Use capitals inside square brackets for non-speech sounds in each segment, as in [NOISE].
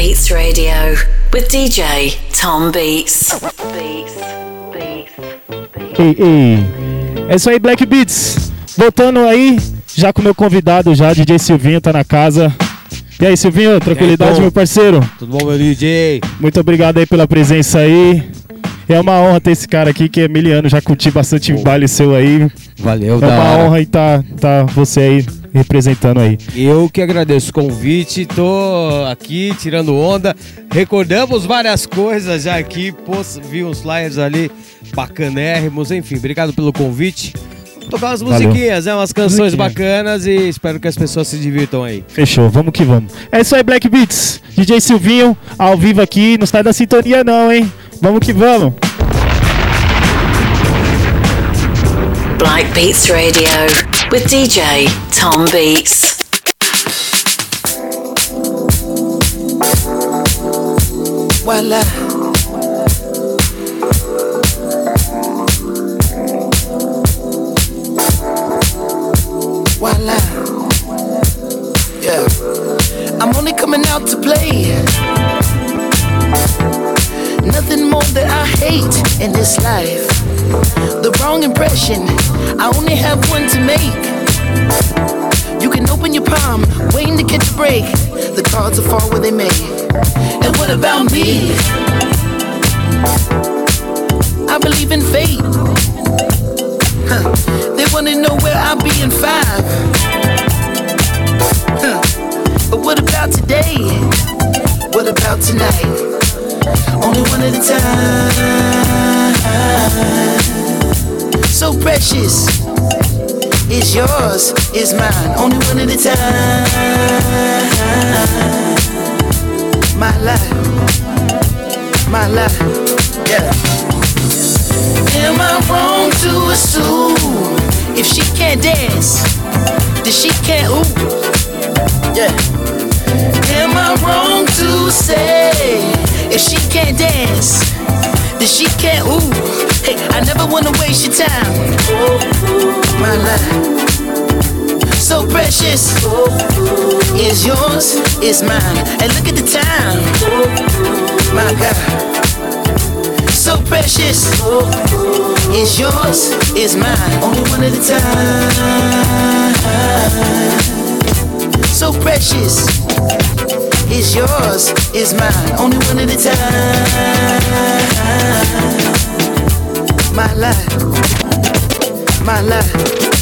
Beats Radio with DJ Tom Beats. Beats, Beats, Beats. Ei, ei. É isso aí, Black Beats. Voltando aí, já com o meu convidado, já, DJ Silvinho tá na casa. E aí, Silvinho, tranquilidade, aí, meu parceiro? Tudo bom, meu DJ? Muito obrigado aí pela presença aí. É uma honra ter esse cara aqui que é miliano, já curti bastante Pô. baile seu aí. Valeu, É uma hora. honra estar tá, tá você aí representando aí. Eu que agradeço o convite, tô aqui tirando onda. Recordamos várias coisas já aqui, vi uns flyers ali bacanérrimos, enfim, obrigado pelo convite tocar umas musiquinhas, né? Umas canções Musiquinha. bacanas e espero que as pessoas se divirtam aí. Fechou, vamos que vamos. É isso aí, Black Beats. DJ Silvinho, ao vivo aqui. Não sai da sintonia, não, hein? Vamos que vamos. Black Beats Radio with DJ Tom Beats. Voila. Voila. Uh, uh, yeah. I'm only coming out to play. Nothing more that I hate in this life. The wrong impression, I only have one to make. You can open your palm, waiting to catch a break. The cards will fall where they may. And what about me? I believe in fate. Huh. They wanna know where I'll be in five. Huh. But what about today? What about tonight? Only one at a time. So precious. It's yours, it's mine. Only one at a time. My life, my life, yeah. Am I wrong to assume if she can't dance, then she can't ooh? Yeah. Am I wrong to say? If she can't dance, then she can't ooh. Hey, I never wanna waste your time. My life, so precious. Is yours, is mine. And look at the time. My God, so precious. Is yours, is mine. Only one at a time. So precious is yours, is mine, only one at a time. My life, my life,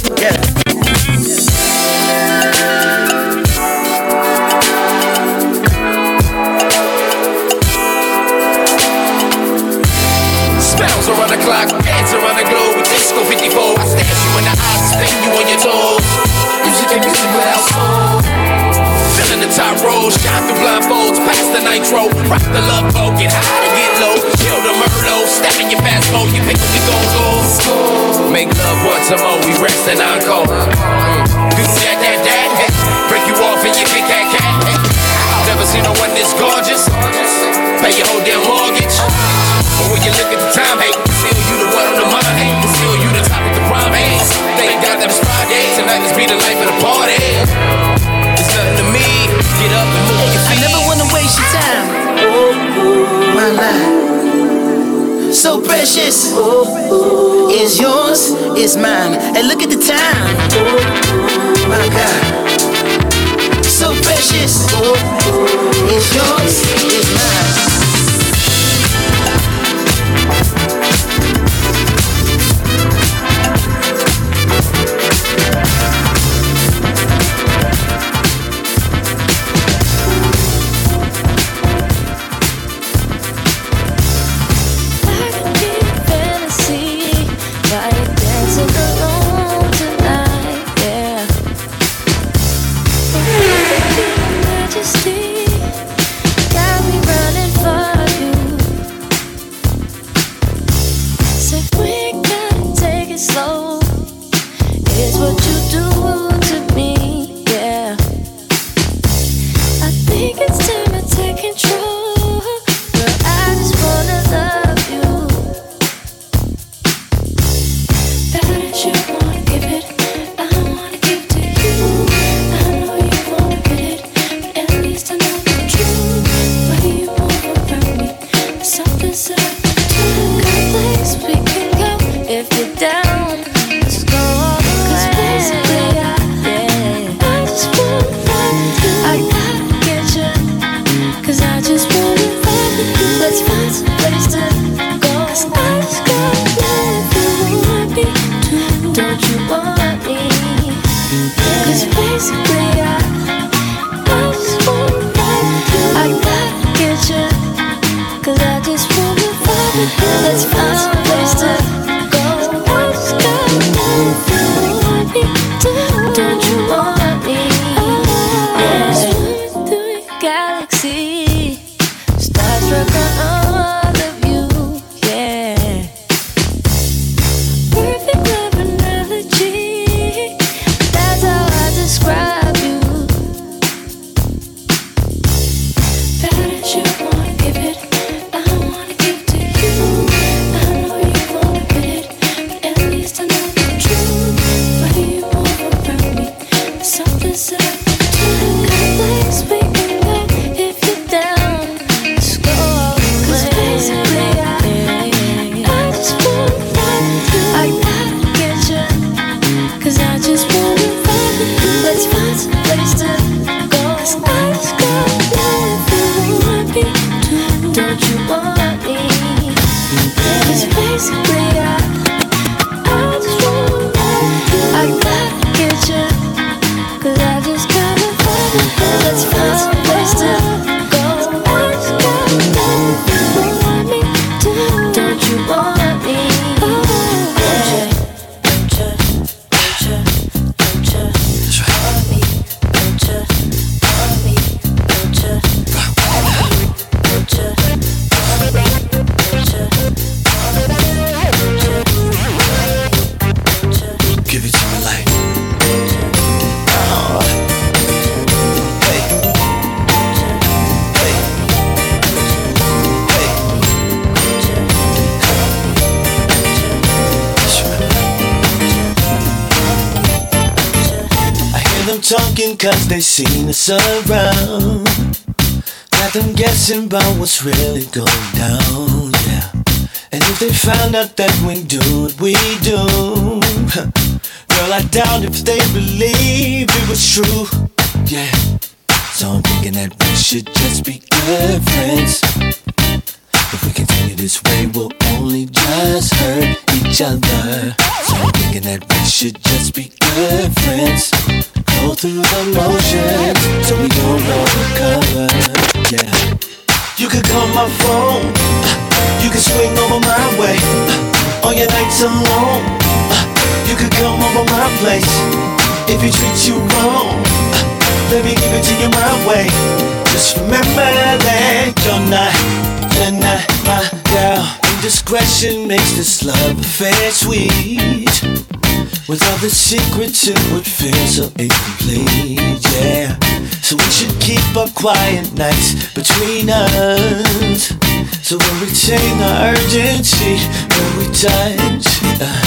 top rows, shine through blindfolds, past the nitro. Rock the love boat, get high to get low. Kill the Merlot, step in your fast mode, you pick up gold goals. Make love once more, we rest and encore. Do that, that, that, break you off and you pick that cat. Never seen no one this gorgeous. Pay your whole damn mortgage. But when you look at the time, hey, still you the one on the mind, hey, still you the top of the prime, hey. Thank God that it's Friday, tonight let's be the life of the party nothing to me. Get up and move your feet. I never wanna waste your time. My life, so precious. Is yours, is mine. And look at the time. My God, so precious. Is yours, is mine. Thinking cause they seen us around. Got them guessing about what's really going down, yeah. And if they found out that we do what we do, girl, I doubt if they believe it was true, yeah. So I'm thinking that we should just be good friends. If we continue this way, we'll only just hurt each other. So I'm thinking that we should just be good friends. Go through the motions so we don't recover. Yeah. You could call my phone. You could swing over my way. On your nights alone. You could come over my place. If he treats you wrong, let me give it to you my way. Just remember that you're not, you're not my girl. Indiscretion makes this love affair sweet. With all the secrets, it would feel so incomplete, yeah. So we should keep our quiet nights between us. So we retain our urgency when we touch. Uh,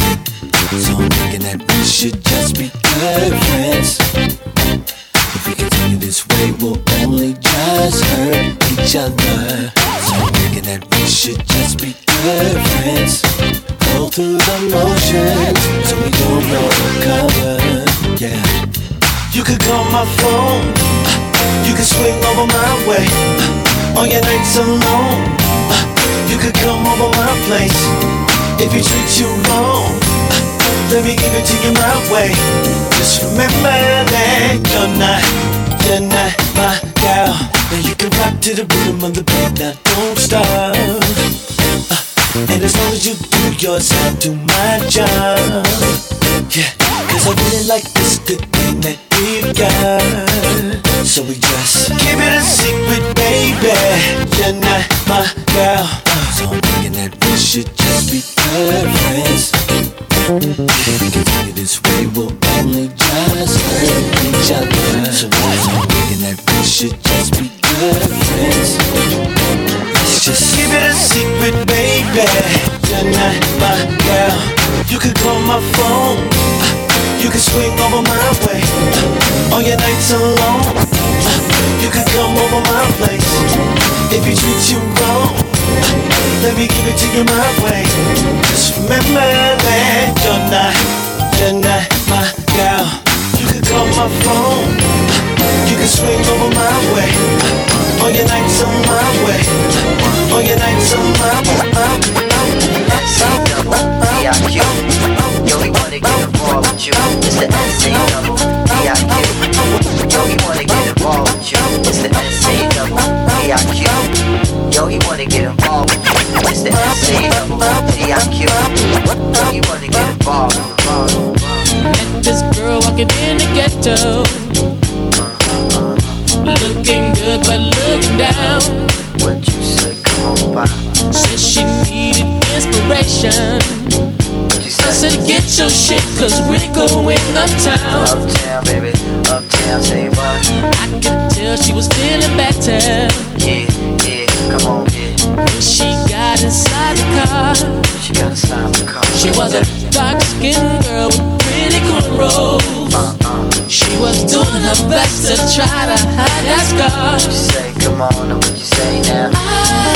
so I'm thinking that we should just be good friends. If we continue this way, we'll only just hurt each other. Thinking that we should just be good friends. Go through the motions so we don't recover. Yeah. You could call my phone. You could swing over my way. On your nights alone. You could come over my place. If he treats you wrong, let me give it to you my way. Just remember that you're not, you're not my girl. Now you can rock to the rhythm of the beat, now don't stop. Uh, and as long as you do yours, I'll do my job. Yeah, cause I really like this good thing that we've got. So we just keep it a secret, baby. You're not my girl. So I'm thinking that we should just be good friends. If we continue this way, we'll only just hurt each other. Should just be good friends. Let's just keep it a secret, baby. You're not my girl. You could call my phone. You could swing over my way. On your nights alone. You could come over my place. If he treats you wrong, let me give it to you my way. Just remember that you're not, you're not my girl. You could call my phone. You could swing over my way. On your nights on my way. On your nights on my way. C-double-D-I-Q Yo, we wanna get involved with you. It's the S-A-double-D-I-Q Yo, he wanna get involved with you. It's the S-A-double-D-I-Q Yo, he wanna get involved with you. It's the S-A-double-D-I-Q Yo, he wanna get involved Met this girl walking in the ghetto Looking good but looking down. What you say, come on by Said she needed inspiration. I said get your shit cause we're going uptown. Uptown, baby, uptown, say what? I could tell she was feeling better Yeah, yeah, come on, yeah. When she got inside the car. She got inside the car. She was a dark skinned girl with pretty cornrows. Uh-uh She was doing her best to try to hide that scar What you say, come on, what you say now? I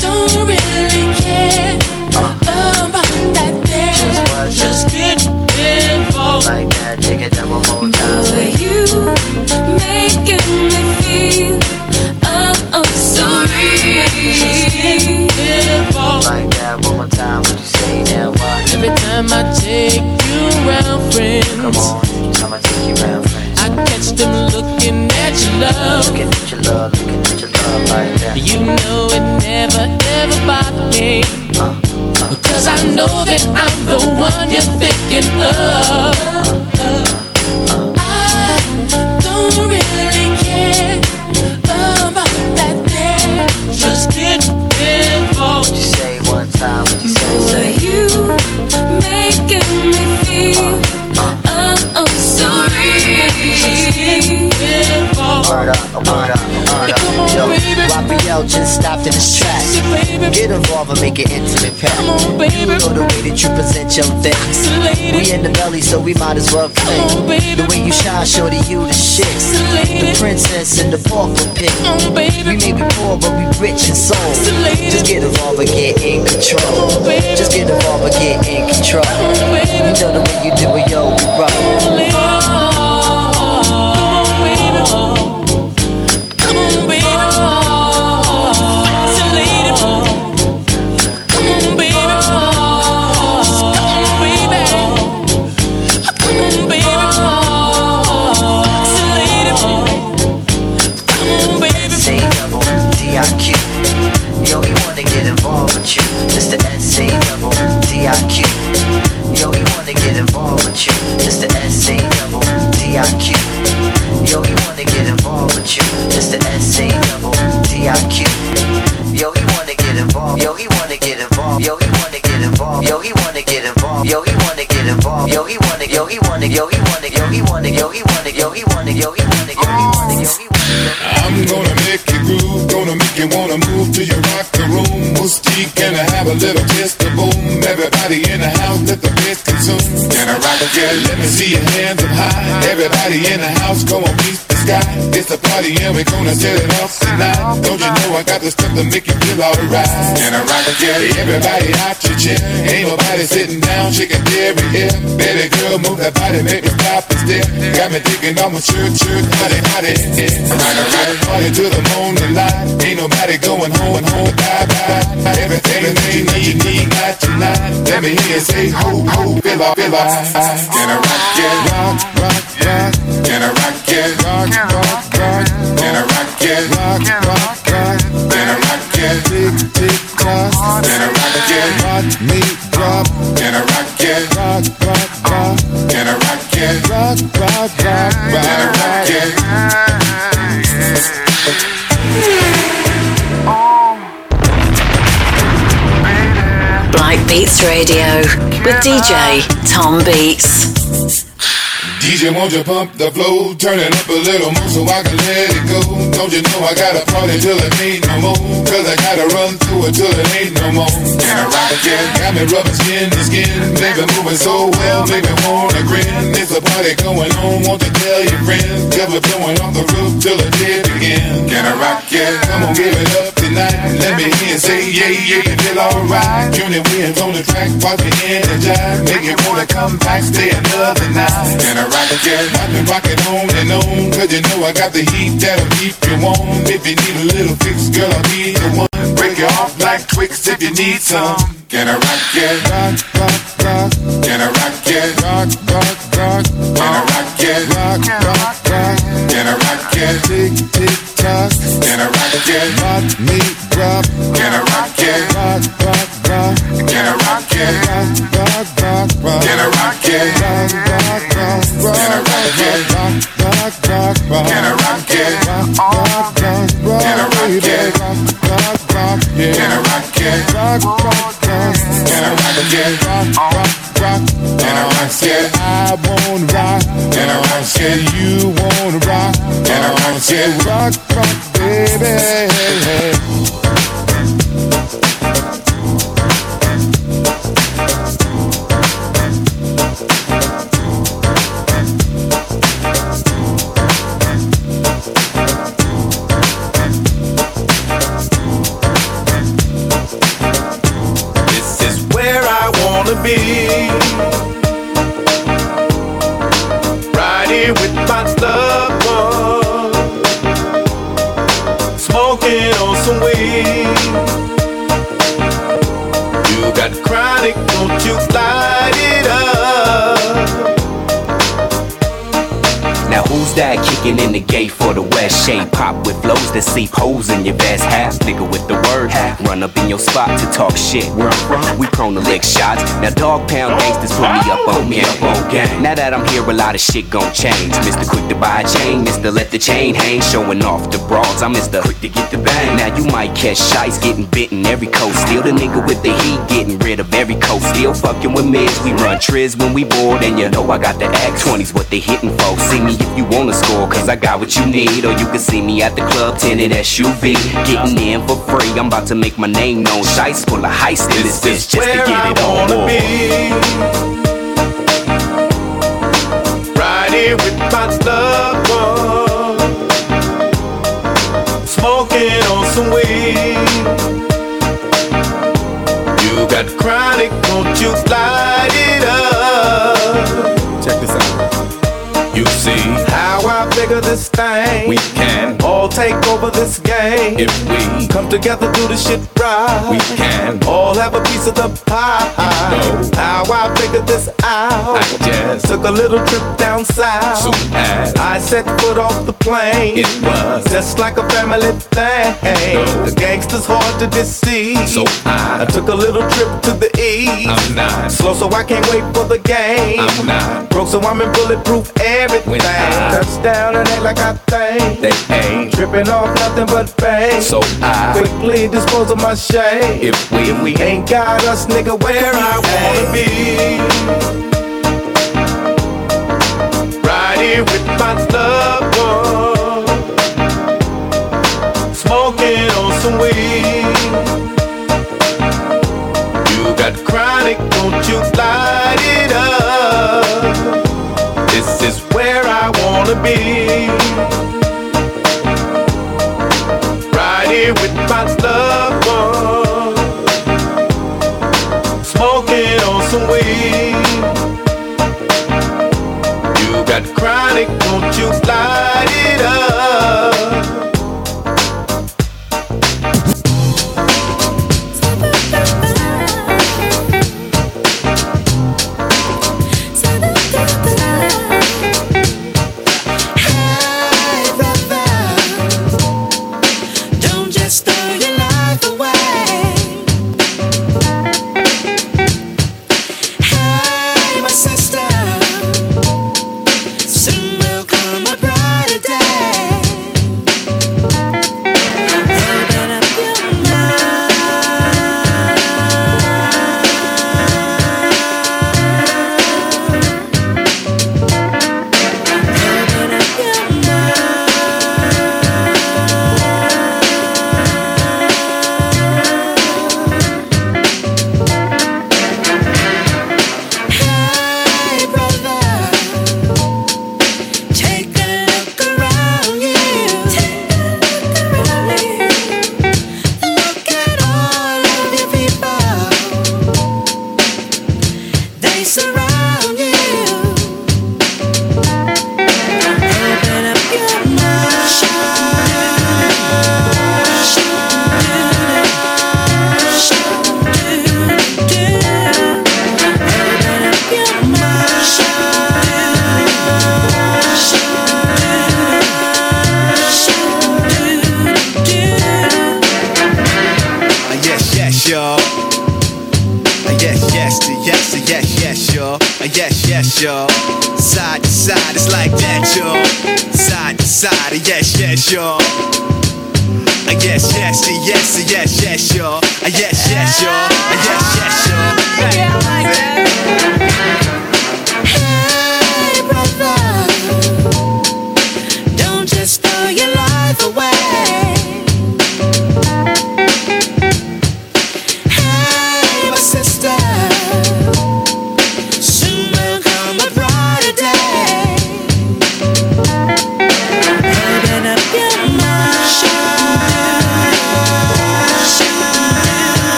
don't really care about that there. Just get involved. Like that, take it down one more time Say you making me feel oh, oh so real. Involved. like that one more time. What you say now? What? Every time I take you around, Come friends, on, I them looking at your love. Looking at your love, looking at your love like that. You know it never ever bothered me. Uh, uh, Cause I know that I'm the one you're thinking of. I don't really care about that there. Just get involved. what you say one time? What you say? Say. You making me feel Word up, word up, word Come up. on, Yo, rock just stopped in his tracks. Get involved and make an intimate. You know the way that you present your things. We in the belly, so we might as well cling. The way you shine, shorty, you the shit. The princess and the pauper pick. We may be poor, but we rich in soul. Just get involved and get in control. Just get involved and get in control. You know the way you do it, yo, we rock. want it, yo, he wanna, yo, he wanna, yo, he wanna, yo, he wanna, yo, he wanna, yo, he wanna, yo, he want it. I'm gonna make you groove, gonna make you wanna move to your rock the room. Moose cheek, and I have a little kiss to boom. Everybody in the house, let the bass consume. Can I rock it? Let me see your hands up high. Everybody in the house, go on, peace sky. It's a party and we're gonna set it off tonight. Don't you know I got the stuff to make you feel alright? And I rock again? Everybody out your chair. Ain't nobody sitting down, shaking dairy here. Baby girl, move that body, make me stop and stare. Got me thinking I'm a shirt, shirt, hottie, hottie. Yeah. Rock a party to the morning light. Ain't nobody going home, home, bye, bye. Everything, everything that you need, got tonight. Let me hear you say, ho, ho, feel our, feel our. Can I rock it? Rock, rock, rock. Can I rock it? Rock, rock, rock. Can I rock it? Rock, rock, rock. Can I rock it? Tick, tick, tock. Can I rock it? Rock me, drop. Can I rock it? Rock, rock, rock. Can I rock it? Rock, rock, rock, rock. Can I rock it? Black Beats Radio with DJ Tom Beats. DJ, won't you pump the flow? Turn it up a little more so I can let it go. Don't you know I gotta party till it ain't no more? Cause I gotta run through it till it ain't no more. Can I rock again? Got me rubbing skin to skin. Baby moving so well, make me wanna grin. It's a party going on, won't you tell your friends? Cause we're blowing off the roof till the day begin. Can I rock it? Come on, give it up tonight. Let me hear you say, yeah, yeah, you feel alright. Junior Williams on the track, watch me energize. Make you wanna come back, stay another night. Can I rock again? Watch me rock it on and on. Cause you know I got the heat that'll keep you warm. If you need a little fix, girl, I'll be the one. Break you off like Twix if you need some. Can I rock it? Rock, rock, rock. Can I rock it? Rock, rock, rock. Can I rock it? Rock, rock, rock. Can I rock it? Tick, tick, tock. Can I rock it? Rock me, drop. Can I rock it? Rock, rock, Get a rock and I rock it. I wanna rock I rock it. You wanna rock I rock it. Rock, rock, baby. to be. That kicking in the gate for the west shade? Pop with flows that see holes in your vest. Half nigga with the word. Run up in your spot to talk shit. Where I'm from, we prone to lick shots. Now dog pound gangsters put me up on me up on game. Now that I'm here, a lot of shit gon' change. Mr. Quick to buy a chain, Mr. Let the chain hang, showing off the broads. I'm Mr. Quick to get the bang. Now you might catch shites getting bitten every coast. Still the nigga with the heat, getting rid of every coast. Still fucking with mids. We run triz when we bored, and you know I got the act 20s what they hitting for. See me if you want wanna score, cause I got what you need. Or you can see me at the club, tinted SUV. Getting in for free, I'm about to make my name known. Shice full of heist in this bitch just to get I it on. wanna be. Right here with my loved one, smoking on some weed. You got chronic, won't you light it up? Check this out. You see I figure this thing. We can all take over this game if we come together, do the shit right. We can all have a piece of the pie. You know how I figured this out. I just took a little trip down south. Soon as I set foot off the plane, it was just like a family thing. The gangsters hard to deceive. So I, took a little trip to the east. I'm not slow, so I can't wait for the game. I'm not broke, so I'm in bulletproof everything. Touchdown and act like I think they ain't tripping off nothing but pain. So I quickly dispose of my shame. If we, if we ain't got us, nigga, where I wanna be. Right here with my loved one, smoking on some weed. You got chronic, don't you light it up? This is where wanna be. Right here with my loved one, smoking on some weed. You got chronic, don't you light it up?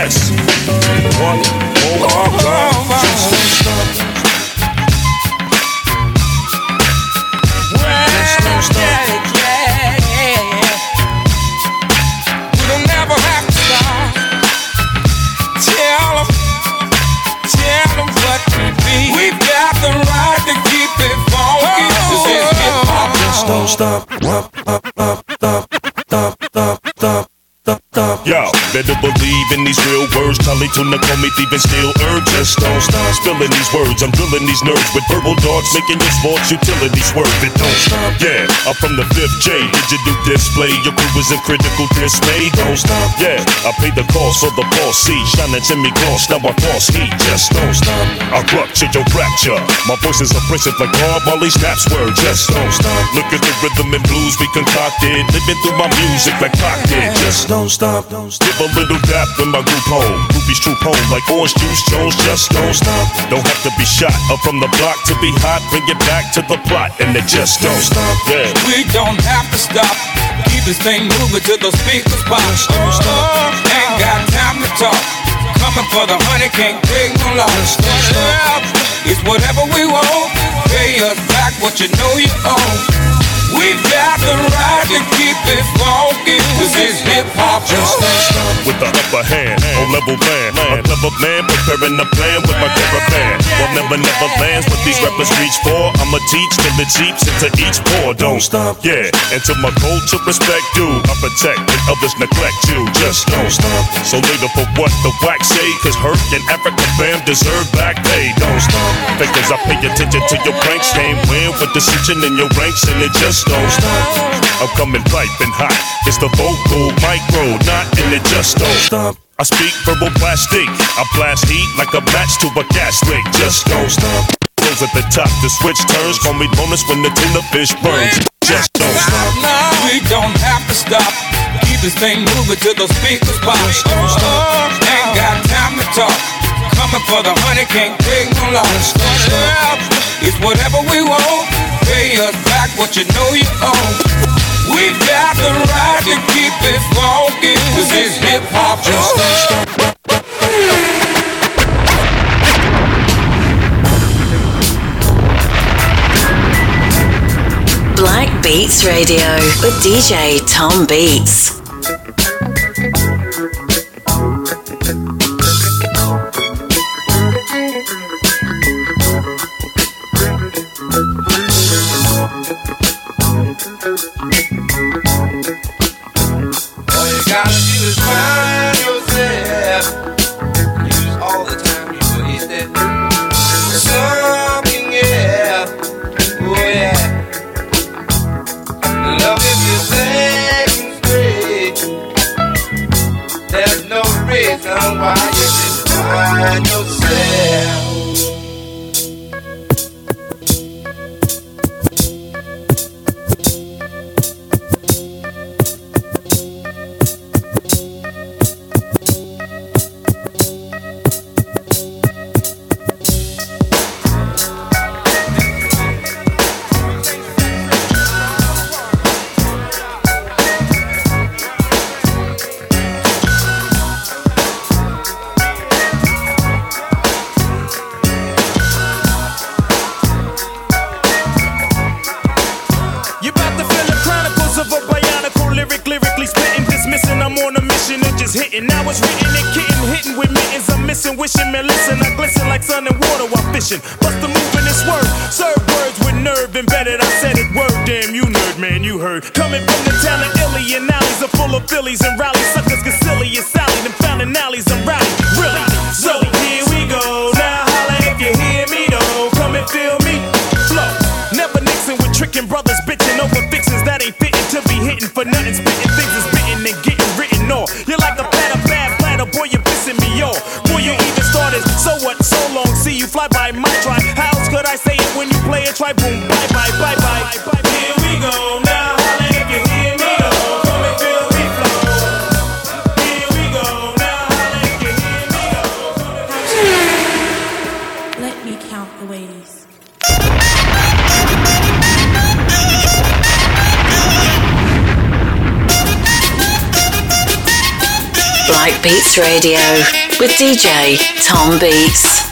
Yes. One. Call me thief and still don't stop spilling these words. I'm drilling these nerves with verbal darts, making your sports utilities worth it. Don't stop. Yeah, I'm from the fifth J. Digital display. Your crew is in critical dismay. Don't stop. Yeah, I paid the cost for the boss seat. Shining me gloss. Now I false heat. Just don't stop. I rupture your fracture. My voice is abrasive like Bob Marley snaps word. Just don't stop. Look at the rhythm and blues we concocted. Living through my music like did. Just don't stop. Give a little dap when my group home. Groupies like orange juice. Jones just don't stop. Don't have to be shot up from the block to be hot. Bring it back to the plot and they just don't stop. Yeah. We don't have to stop. Keep this thing moving till the speakers pop. Oh, ain't got time to talk. Coming for the honey, can't take no loss. It's whatever we want. Pay us back what you know you owe. We got the right to keep it funky. Cause it's hip hop. Just don't stop with the upper hand on level man. A clever man preparing a plan with my caravan. Well, never, never lands what these rappers reach for. I'ma teach till it seeps into each pore. Don't stop, yeah. Until my culture respect you. I protect when others neglect you. Just don't stop. So later for what the wax say? Cause Herc and Afrika Bam deserve back pay. Don't stop. Because I pay attention to your pranks. Can't win with dissension in your ranks and it just don't stop. I'm coming piping hot. It's the vocal micro, not in it just don't stop. I speak verbal plastic. I blast heat like a match to a gas leak. Just don't stop. Close at the top, the switch turns. Call me bonus when the tuna fish burns. Just don't stop. We don't have to stop. Keep this thing moving till the speakers pop. Don't Oh, ain't got time to talk. Coming for the honey, can't take no loss. It's whatever we want. Pay us back what you know you owe. We got the right to keep it funky. Hip hop. Black Beats Radio with DJ Tom Beats. The ways. Black Beats Radio with DJ Tom Beats.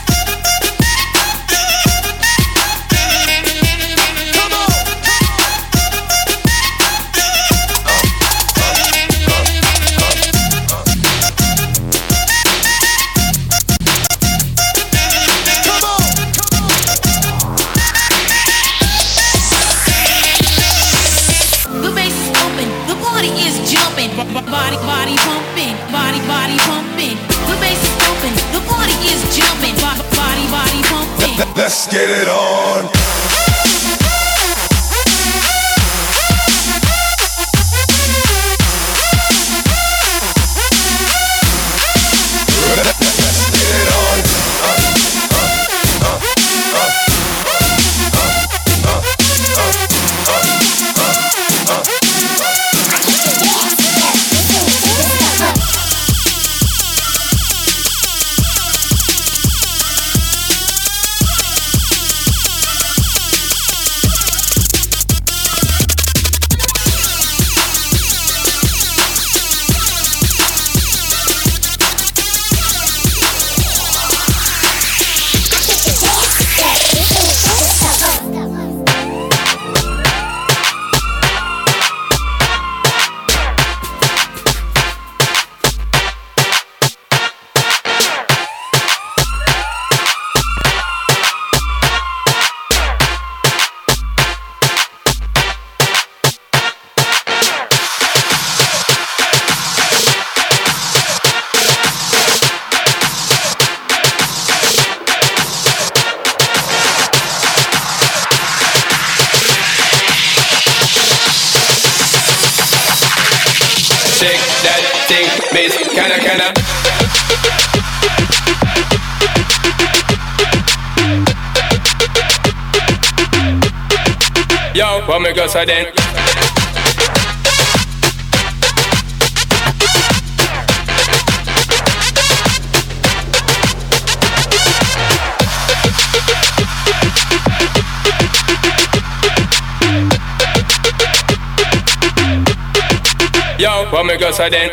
What me go so then?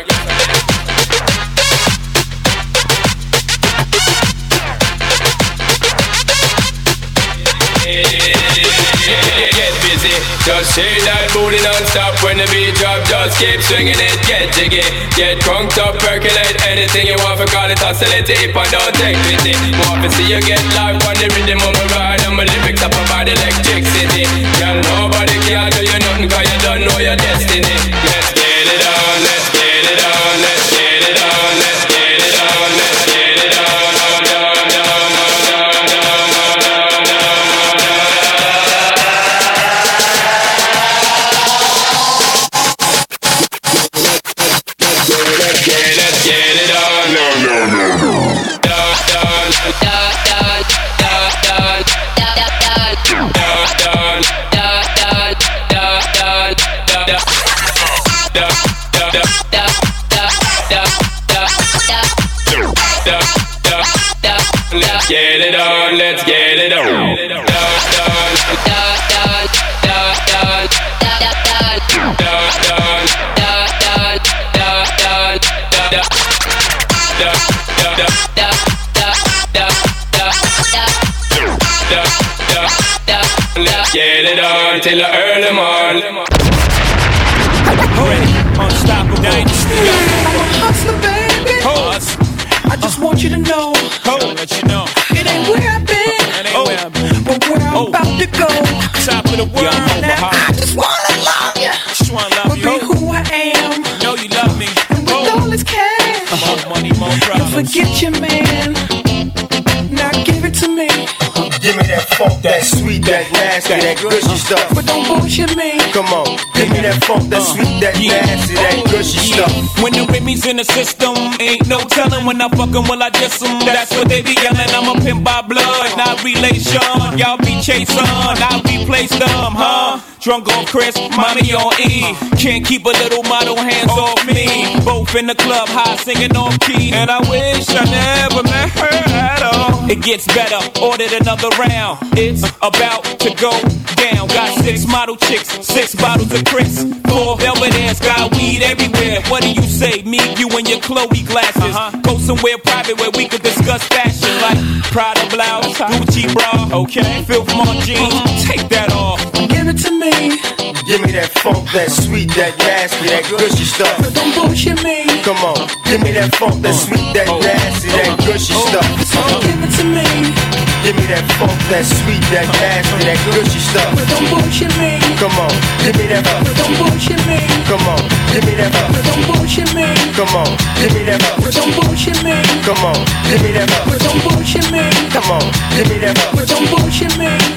Get busy, just shake that booty non-stop when the beat drop. Just keep swinging it, get jiggy, get crunked up, percolate anything you want for call it oscillate. If I don't take pity, want to see you get live on the rhythm of my ride and my lyrics up about electricity. Girl, nobody can do you nothing 'cause you don't know your destiny. Get it up. But don't me. Come on, give me that funk, that sweet, that uh, nasty, that oh, gushy stuff. When the Remy's in the system, ain't no telling when I fuck 'em, will I diss 'em. That's what they be yelling. I'm a pimp by blood, not relation. Y'all be chasing, I replace them, huh? Drunk on Chris, mommy on E. Can't keep a little model hands off me. Both in the club, high singing off key. And I wish I never met her at all. It gets better, ordered another round. It's about to go down. Got six model chicks, six bottles of Chris. Four velvet ass, got weed everywhere. What do you say? Me, you, and your Chloe glasses. Uh-huh. Go somewhere private where we could discuss fashion like Prada blouse, Gucci bra. Okay, Filth jeans, take that off. Give me. Give me that funk, that sweet, that nasty, that gushy stuff. But don't bullshit me. Come on, give me that funk, that sweet, that oh. nasty, that gushy oh. stuff. Give it to me. Give me that funk, that sweet, that nasty, that gushy stuff. But don't bullshit me. Come on, give me that But don't bullshit me. Come on, give me that don't bullshit me. Come on, give me that don't bullshit me. Come on, give me that don't bullshit me. Come on, give me that don't bullshit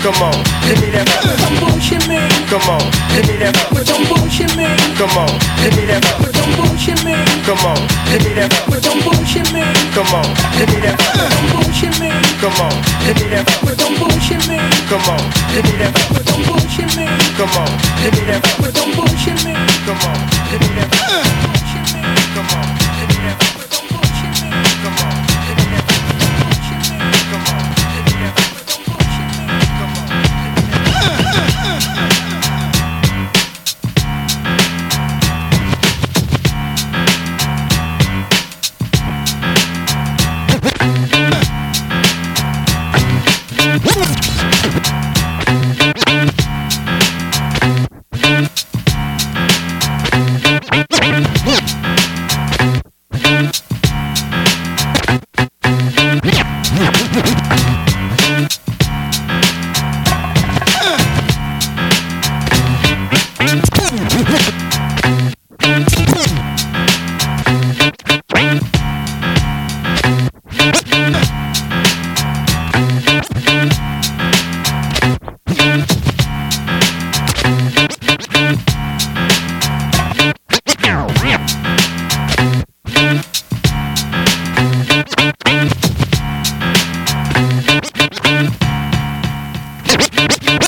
Come on, give me that. Don't bullshit me. Come on, give me that. Don't bullshit me. Come on, give me that. Don't bullshit me. Come on, give me that. Don't bullshit me. Come on, give me that. Don't bullshit me. Come on, give me that. But don't bullshit me. Come on, give me that. But don't bullshit me. Come on, give me that. But don't bullshit me. Come on, give me that. Come on, give me that. Come on, give me Black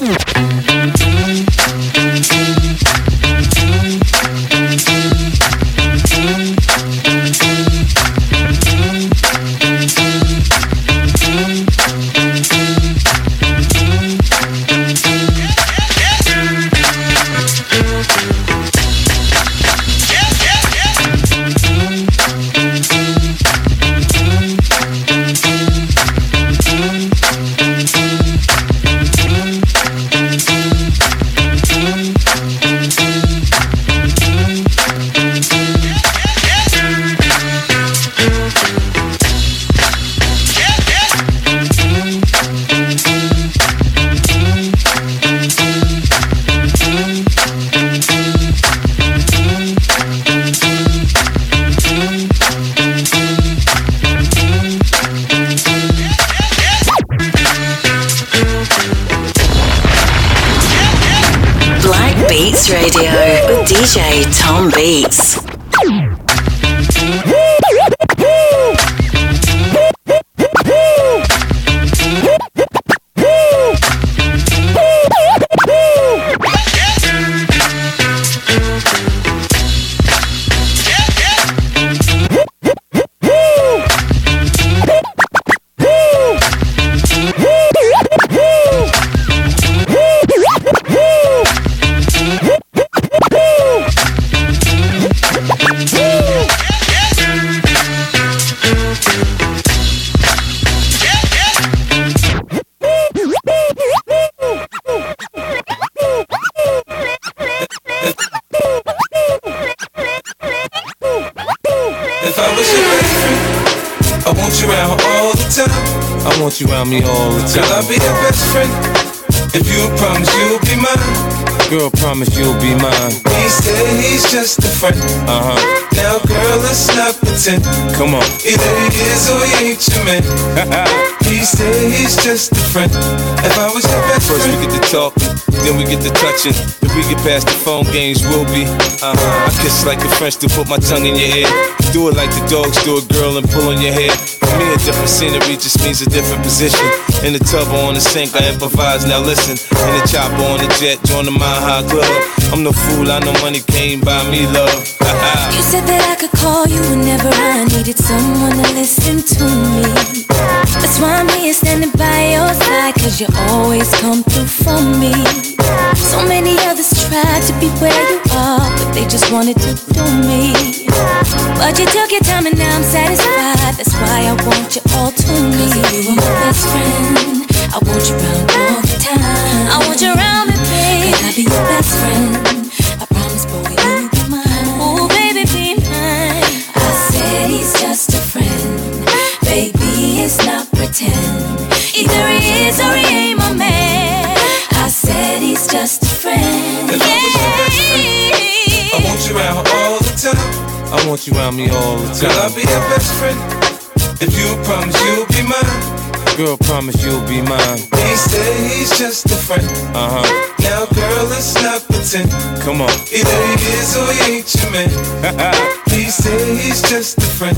Mm-hmm. Games, we'll be. Uh. I kiss like a French to put my tongue in your ear. Do it like the dogs do a girl and pull on your hair. A different scenery just means a different position. In the tub or on the sink, I improvise. Now listen, in the chopper on the jet, join the Mile High Club. I'm no fool, I know money came by me, love. You said that I could call you whenever I needed someone to listen to me. That's why I'm here standing by your side, cause you always come through for me. So many others tried to be where you are, but they just wanted to do me. But you took your time and now I'm satisfied. That's why I want you all to me. you are my best friend. I want you around all the time. I want you around me, babe. Could I be your best friend? I promise, boy, you'll be mine. Oh, baby, be mine. I said he's just a friend. Baby, it's not pretend. Either he is or he ain't my man. I said he's just a friend. If I was your best friend, I want you around all the time. I want you around me all the time. Girl, I'll be your best friend. If you promise you'll be mine. Girl, promise you'll be mine. He said he's just a friend. Uh huh. Now, girl, let's not pretend. Come on. Either he is or he ain't your man. Please say he's just a friend.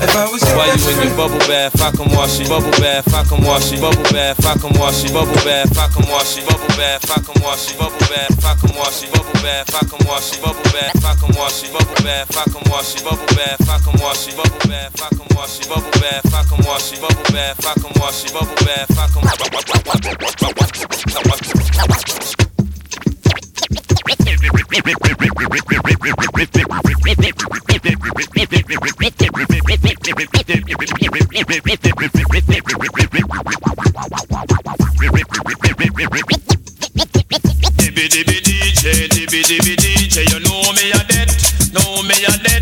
If I was your While you in your bubble bath, I can wash it. Bubble bath, I can wash it. Bubble bath, I can wash it. Bubble bath, I can wash it. Bubble bath, I can wash it. Bubble bath, I can wash it. Bubble bath, I can wash it. Bubble bath, I can wash it. Bubble bath, I can wash it. Bubble bath, I can wash it. Bubble bath, I can wash it. Bubble bath, I can wash it. Bubble bath, I can wash it. Bubble bath, I can Dibby dibby DJ, dibby dibby DJ, you know me a dead, know me a dead.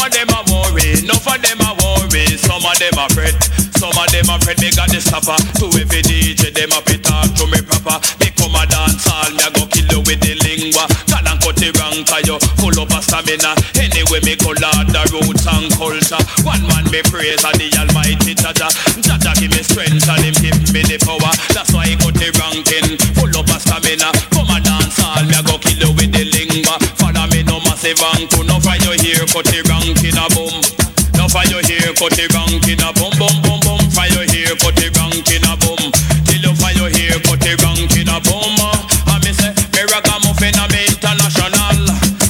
For them a worry, no for them a worry. Some of them a fret, some of them a fret. Me got the stopper to every DJ, them a fit talk to me proper. Me come a dance all, me a go kill you with the lingua. Call and cut the wrong for you, full a stamina. Anyway, me go lord the roots and culture. One man me praise and the Almighty Jaja. Jaja give me strength and him give me the power. That's why he cut the ranking, full a stamina. Come a dance all, me a go kill you massive angle, no you here, cut the ranking a boom. No you here, cut the ranking a boom, boom, boom, boom. You here, cut the ranking a boom. Till you you here, cut the ranking a boom. Oh. And me say, me ragamuffin me international.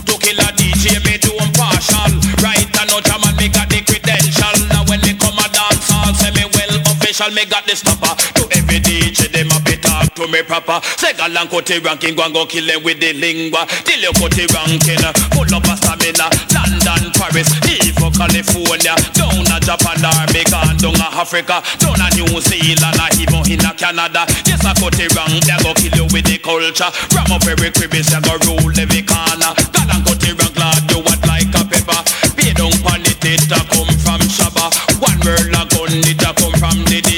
To kill a DJ, me do impartial. Right and no jam me got the credential. Now when me come a dance hall, say me well official, me got the stopper. To every DJ, them a talk to me proper. Say galang the ranking, go and go kill them with the lingua. Till you the ranking, full up a stamina. London, Paris, even California, down a Japan, gone down a Africa, down a New Zealand, or even in a Canada. Yes, I the rank, they go kill you with the culture. Ram up every cribis, they go rule every corner. Galang the rank, lad, you what like a pepper. Pay down pan a come from Shabba. One world a gun, it a come from the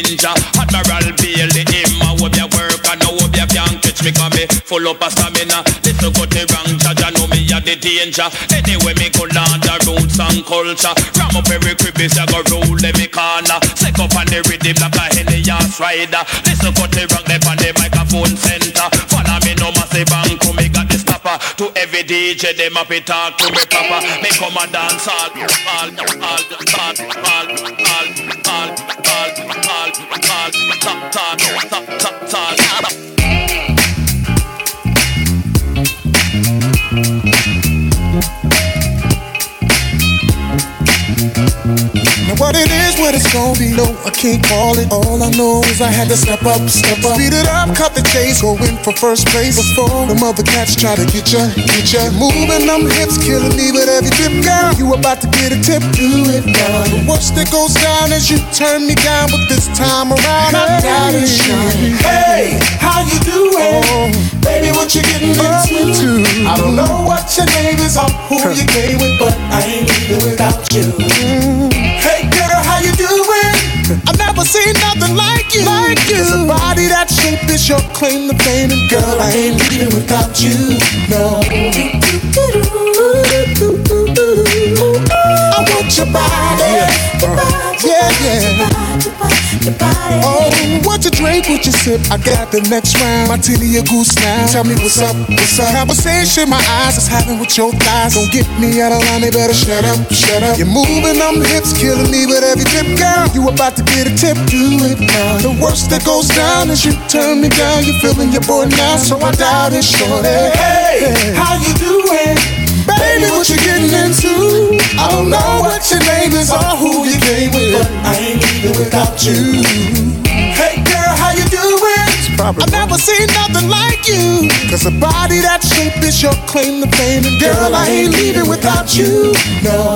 big mommy, full up a stamina. Little got the wrong judge, I know me a the danger. Anyway, me go land the roots and culture. Ram up every creepies, I go roll every corner. Sick up on the rhythm like a henny ass rider. Little got the wrong left on the microphone center. Follow me no massive and me got the stopper. To every DJ, they up it talk to me proper. Me come and dance all, all, all, all, all, all. all. Now what it is, what it's gonna be, no, I can't call it. All I know is I had to step up, step up. Speed it up, cut the chase, go in for first place. Before the mother cats try to get ya, get ya. Moving them hips, killing me with every dip, girl. You about to get a tip, do it now. The worst that goes down is you turn me down, but this time around I doubt it, shawty. Hey, how you doing? Oh. Baby, what you getting into? I don't know what your name is or who you came with, but I ain't leaving without you. Hey seen nothing like you. Like you. There's a body that shape is your claim to fame, and girl, I ain't leaving without you. No. I want your body. Yeah, yeah. Oh, what you drink, what you sip? I got the next round. Martini a goose now. Tell me what's up, what's up? Conversation my eyes is having with your thighs. Don't get me out of line, they better shut up, shut up. You're moving them hips, killing me with every dip, girl. You about to get a tip, do it now. The worst that goes down is you turn me down. You feeling your boy now, so I doubt it, shorty. Hey, how you doing? Baby, what you getting into? I don't know what your name is or who you came with, but I ain't leaving without you. Hey girl, how you doing? I've never seen nothing like you. Cause a body that shape is your claim to fame. And girl, I ain't leaving without you. No.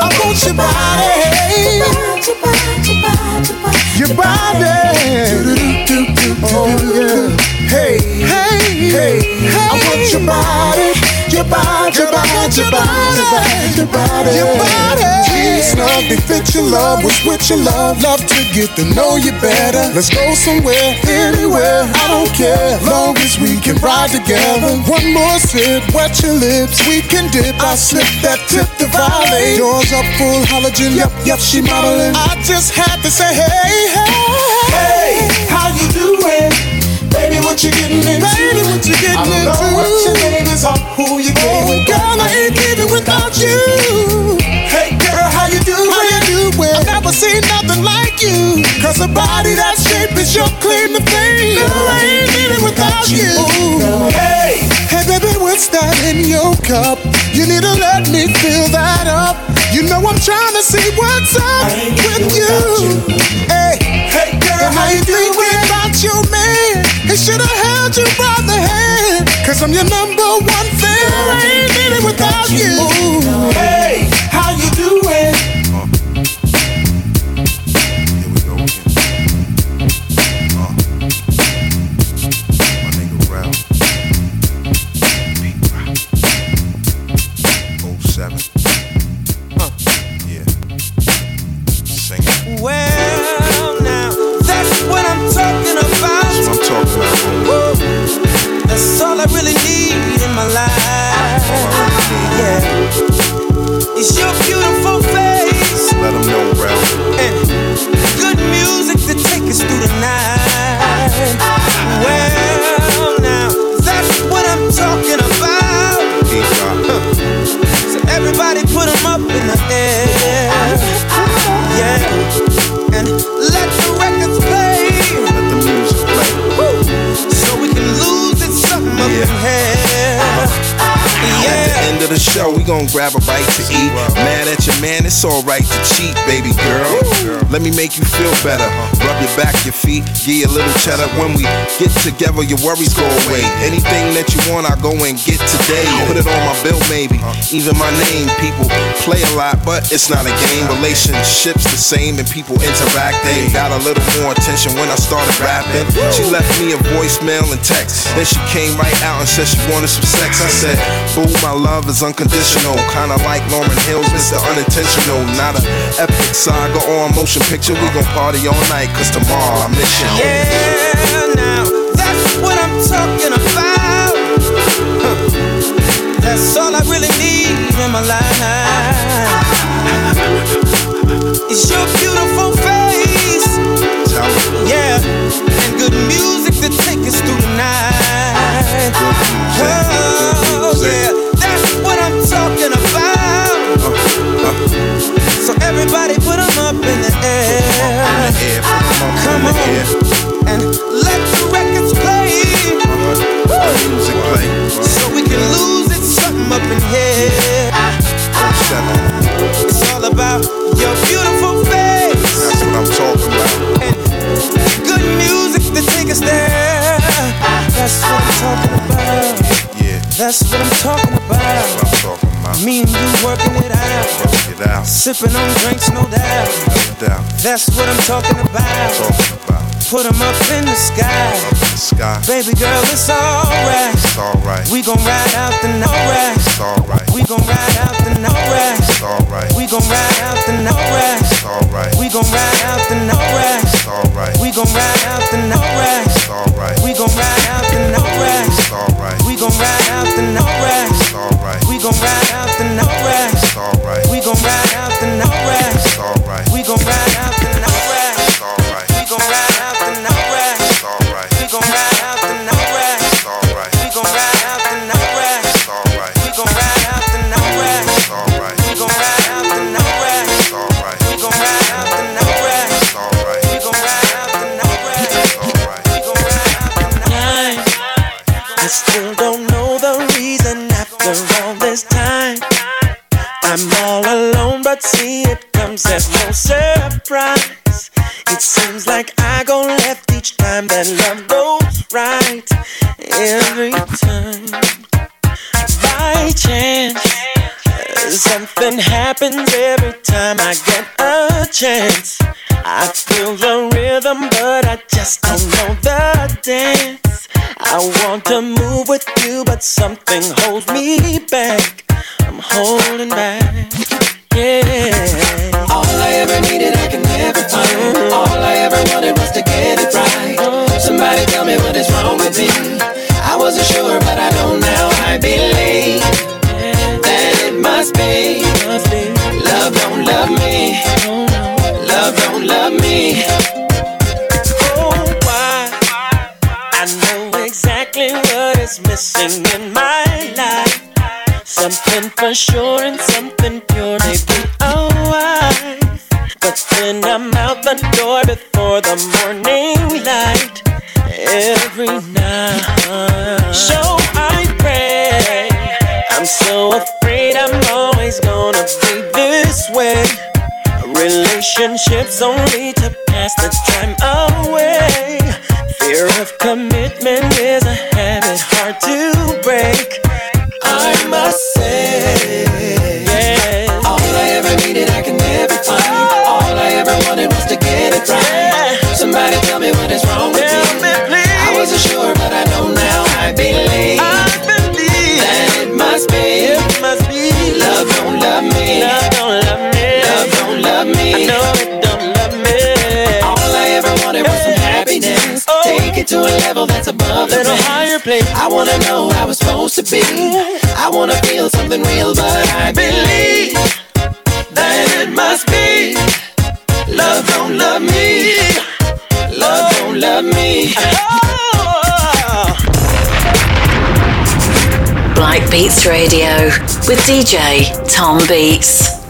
I want your body. Your body. Oh, yeah. Hey, hey, hey, I want your body, your body, your body, your body, your body, your body. snug, they fit your love, was with your love. Love to get to know you better. Let's go somewhere, anywhere, I don't care. Long as we can ride together. One more sip, wet your lips, we can dip. I slip that tip to violate. Yours up full halogen, yep, yep, she modeling. I just had to say, hey, hey, hey, how you doing? What you getting into? Baby, what you getting I don't into? know what your name is or who you came oh, with. Girl, I ain't leaving without you. Hey, girl, how you doing? How you doing? I've never seen nothing like you. Cause a body that shape is your claim to fame. Girl, I ain't leaving without you. Hey, hey, baby, what's that in your cup? You need to let me fill that up. You know I'm trying to see what's up with you. Hey, hey, girl, how you doing? about your man? Should have held you by the hand. Cause I'm your number one fan. I ain't living without you. Hey, grab a bite to eat. Mad at your man, it's alright to cheat, baby. Let me make you feel better. Rub your back, your feet, give you a little cheddar. When we get together, your worries go away. Anything that you want, I go and get today. Put it on my bill, maybe. Even my name, people play a lot, but it's not a game. Relationships the same, and people interact. They got a little more attention when I started rapping. She left me a voicemail and text. Then she came right out and said she wanted some sex. I said, Boo, my love is unconditional. Kinda like Lauryn Hill's Mr. Unintentional. Not a epic saga or a motion picture. We gon' party all night, cause tomorrow I miss you. Yeah, now that's what I'm talking about. Huh. That's all I really need in my life. It's your beautiful face. Yeah, and good music to take us through the night. Oh, yeah, that's what I'm talking about. Everybody put 'em up in the air. Come on and let the records play. Uh-huh. Music play. So we can lose it something up in here. It's all about your beautiful face. That's what I'm talking about. And good music to take us there. That's what I'm talking about. Yeah. That's what I'm talking about. That's what I'm talking about. Me and you working it out. Work it out. Sipping on drinks, no doubt. No doubt. That's what I'm talking about. Talking about. Put 'em up in the sky. The sky. Baby girl, it's alright. It's alright. We gon' ride out the no rest. It's alright. We gon' ride out the no rest. It's alright. We gon' ride out the no rest. It's alright. We gon' ride out the no rest. It's alright. We gon' ride out the no rest. It's alright. We gon' ride out the no rest. It's alright. We gon' ride out the no rest. It's alright. We gon' holds me back. I'm holding back. Yeah. All I ever needed, I can never find. All I ever wanted was to get it right. Somebody tell me what is wrong with me. I wasn't sure, but I don't know now. I believe that it must be. Love don't love me. Love don't love me. Oh, why? I know exactly what is missing in my life. Something for sure and something pure. Maybe a wife. But then I'm out the door before the morning light. Every night. So I pray. I'm so afraid I'm always gonna be this way. Relationships only to pass the time away. Fear of commitment is a habit hard to break. To get it. Somebody tell me what is wrong with me. I wasn't sure, but I know now. I believe. that it must be. It must be. Love don't love me. Love don't love me. Love don't love me. I know it don't love me. All I ever wanted was some happiness. Oh. Take it to a level that's above the Little higher place. I wanna know how it's supposed to be. I wanna feel something real, but I believe that it must be. Love don't love me. Love don't love me. Black Beats Radio with DJ Tom Beats.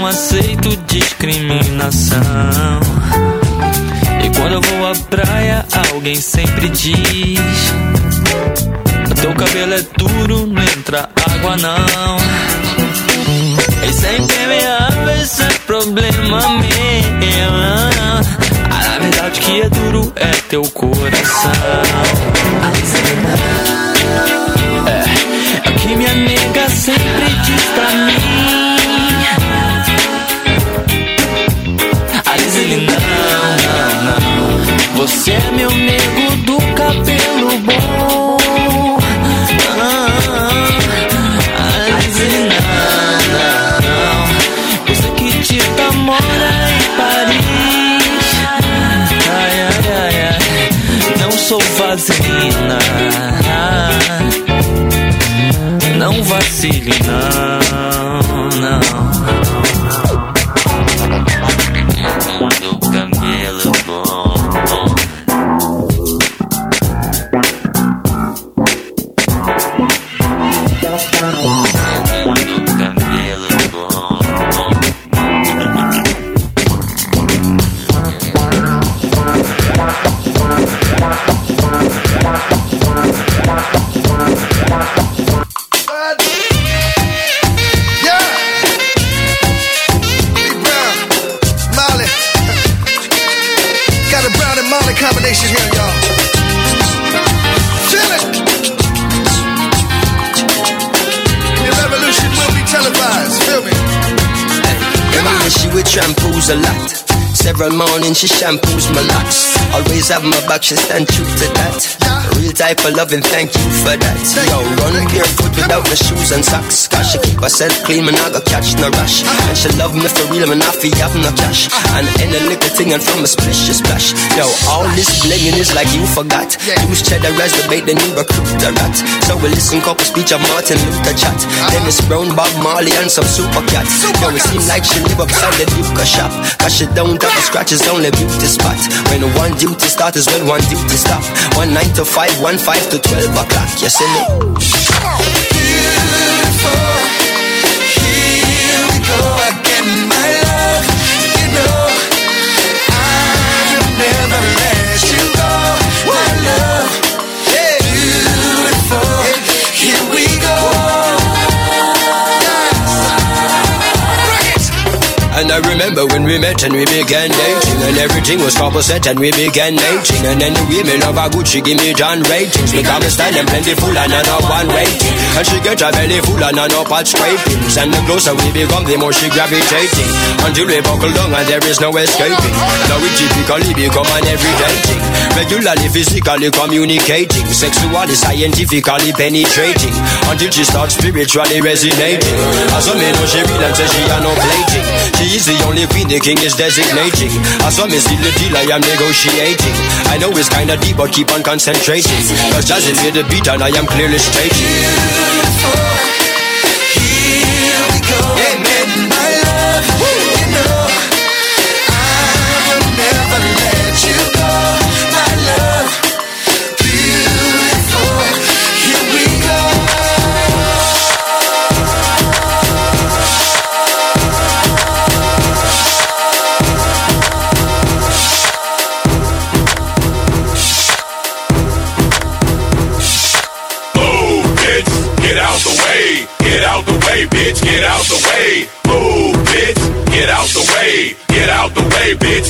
Não aceito discriminação. E quando eu vou à praia, alguém sempre diz: Teu cabelo é duro, não entra água não. E sem permeável, isso é problema meu. Na verdade, que é duro é teu coração. É, é o que minha nega Alizele, não. Você é meu nego do cabelo bom. Ah, Alizele, não, não, não. Você que dita mora em Paris. Ai, ai, ai. Não sou vaselina. Não vacile, não, Several mornings she shampoos my locks. Always have my back, she stand true to that. Real type of loving, thank you for that. Yo, run barefoot without my shoes and socks. Cause she keep herself clean, and I go catch no rush. And she love me for real, man, I feel have no cash. And any little thing and from a splish, she splash. Yo, all this blinging is like you forgot. Use cheddar as the bait, then you recruit the rat. So we listen couple speech of Martin Luther chat. Dennis Brown, Bob Marley, and some super cats. Yo, it seem like she live upside the Duke shop. Cause she don't have a scratch, it's only beauty spot. When one duty start is when one duty stop. One nine to five, one five to twelve o'clock. You see me? Remember when we met and we began dating And everything was proper set and we began dating And then the women of our Gucci give me John ratings. Me style them plentiful and I one rating. And she get her belly full and I know pot scrapings And the closer we become the more she gravitating. Until we buckle down and there is no escaping. Now we typically become an everyday thing. Regularly physically communicating. Sexually scientifically penetrating. Until she starts spiritually resonating. As me know she real and say she are no plating. She is the only queen the king is designating. As some me see the deal I am negotiating. I know it's kinda deep but keep on concentrating. Cause jazz is the beat and I am clearly stating Here we go. Again, my love.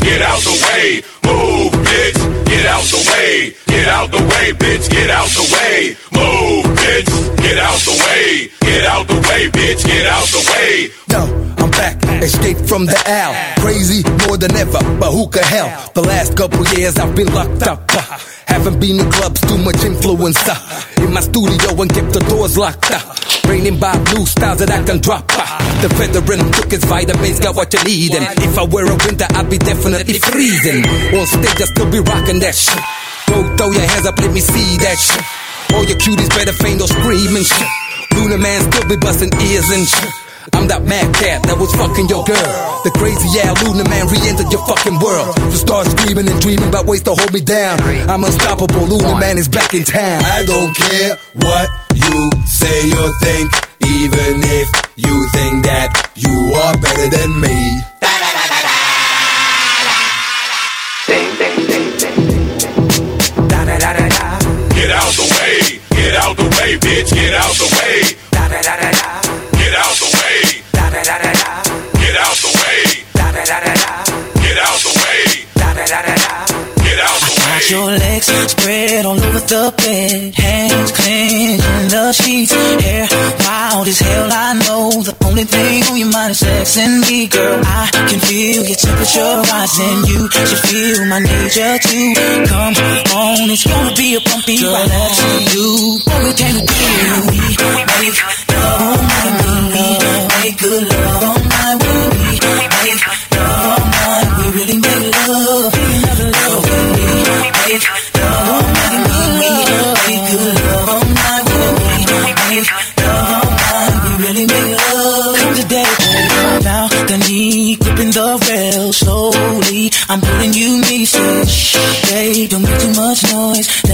Get out the way. Move, bitch, get out the way. Get out the way, bitch, get out the way. Move, bitch, get out the way. Get out the way, bitch, get out the way. No, I'm back, escaped from the owl. Crazy more than ever, but who could help? The last couple years I've been locked up. uh, Haven't been in clubs, too much influence. In my studio and kept the doors locked. uh, Raining by blue styles that I can drop. uh, The veteran took his vitamins, got what you need. And if I were a winter, I'd be definitely freezing. On stage, I still be rocking that shit. Bro, throw your hands up, let me see that shit. All your cuties better faint or screaming shit. Luna man still be busting ears and shit. I'm that mad cat that was fucking your girl. The crazy yeah Luna man re-entered your fucking world. To start screaming and dreaming about ways to hold me down. I'm unstoppable. Luna man is back in town. I don't care what you say or think, even if you think that you are better than me. Get out the way, bitch, get out the way. Get out the way, get out the way. Get out the way, get out the way. Got your legs spread all over the bed, hands clenching the sheets, hair wild as hell. I know the only thing on your mind is sex and me, girl. I can feel your temperature rising. You should feel my nature too. Come on, it's gonna be a bumpy ride. Let's do what we can do. We make love we make good love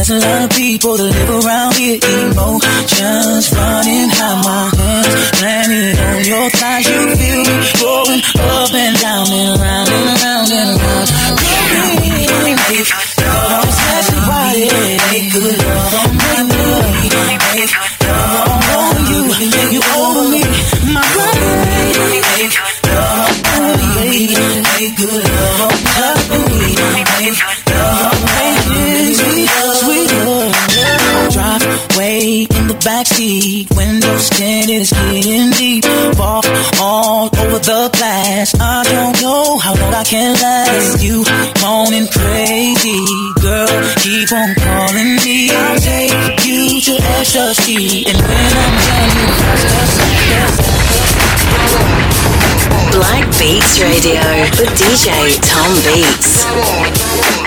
There's a lot of people that live around here. Emotions running high, my hands landing on your Radio with DJ Tom Beats.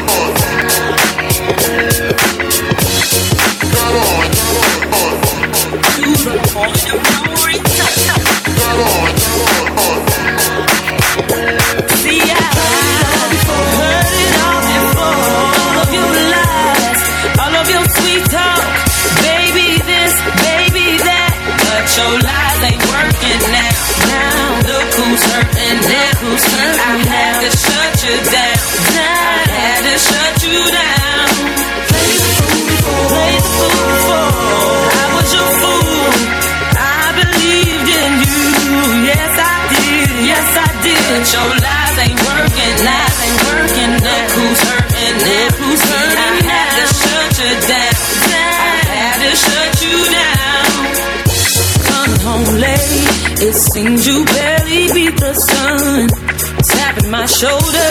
It you barely beat the sun. Tapping my shoulder,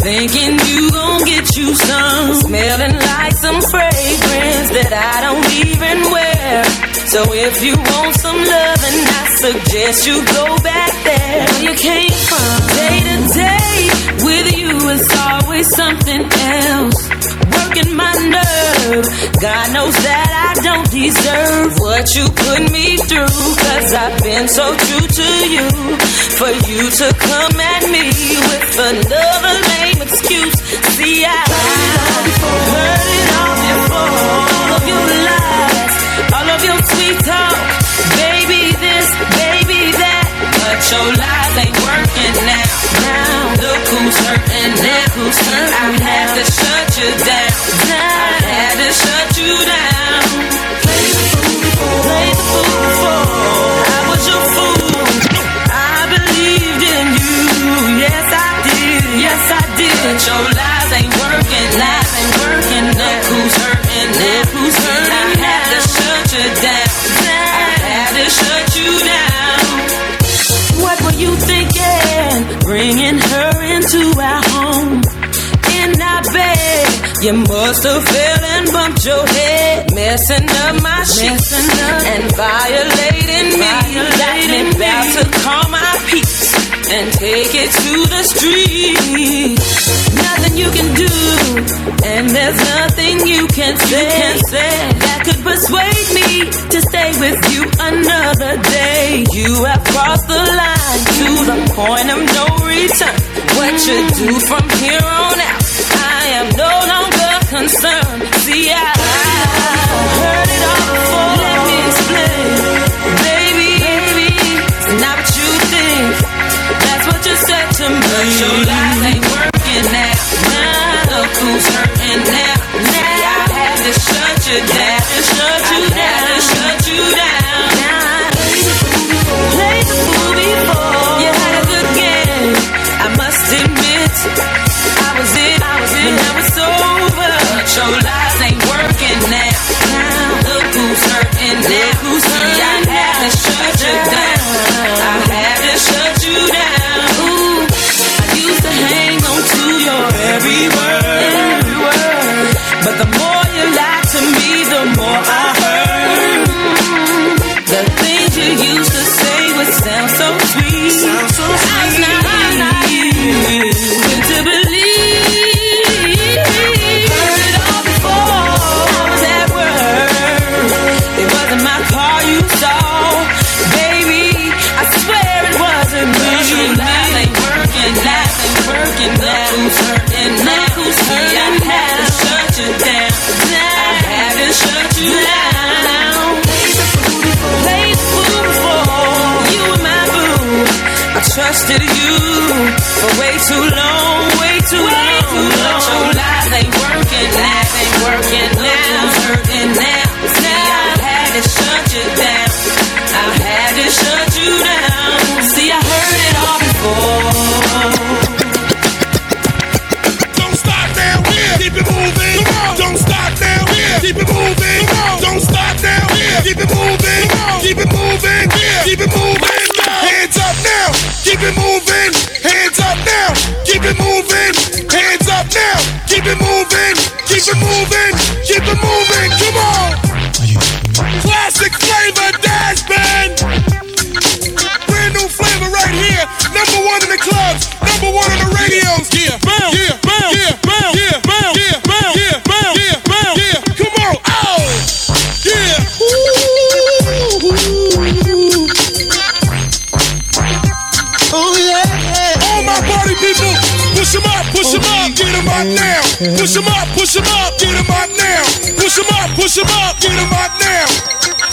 thinking you gon' get you some. Smelling like some fragrance that I don't even wear. So if you want some loving, I suggest you go back there where you came from. Day to day with you is always something else. Working my nerve. God knows that I don't deserve what you put me through. Cause I've been so true to you. For you to come at me with another lame excuse. See, I heard it all before. All of your lies, all of your sweet talk. Baby But your lies ain't working now. Now look who's hurting now. Who's hurting? I had to shut you down. I had to shut you down. Play the fool before. Play the fool. I was your fool. I believed in you. Yes, I did. Yes, I did. But You must have fell and bumped your head, messing up my sheets and violating me. Got me about to call my peace and take it to the street. Nothing you can do, and there's nothing you can say, that could persuade me to stay with you another day. You have crossed the line to the point of no return. What you do from here on out, I am no longer concerned. See, I, I heard it all before. Let me explain, baby. baby it's not what you think. That's what you said to me. But your lies for way too long, way too long. But your lies ain't working, lies ain't working now. Who's hurting now? See, I had to shut you down. I had to shut you down. See, I heard it all before. Don't stop yeah. Keep it moving. Don't stop yeah. Keep it moving. Don't stop yeah. Keep it moving. Keep it moving. Keep it moving. Hands up now. Keep it moving. Hands up now. Keep it moving. Hands up now. Keep it moving. Keep it moving. Push them up, push them up, get them up now. Push them up, push them up, get them up now.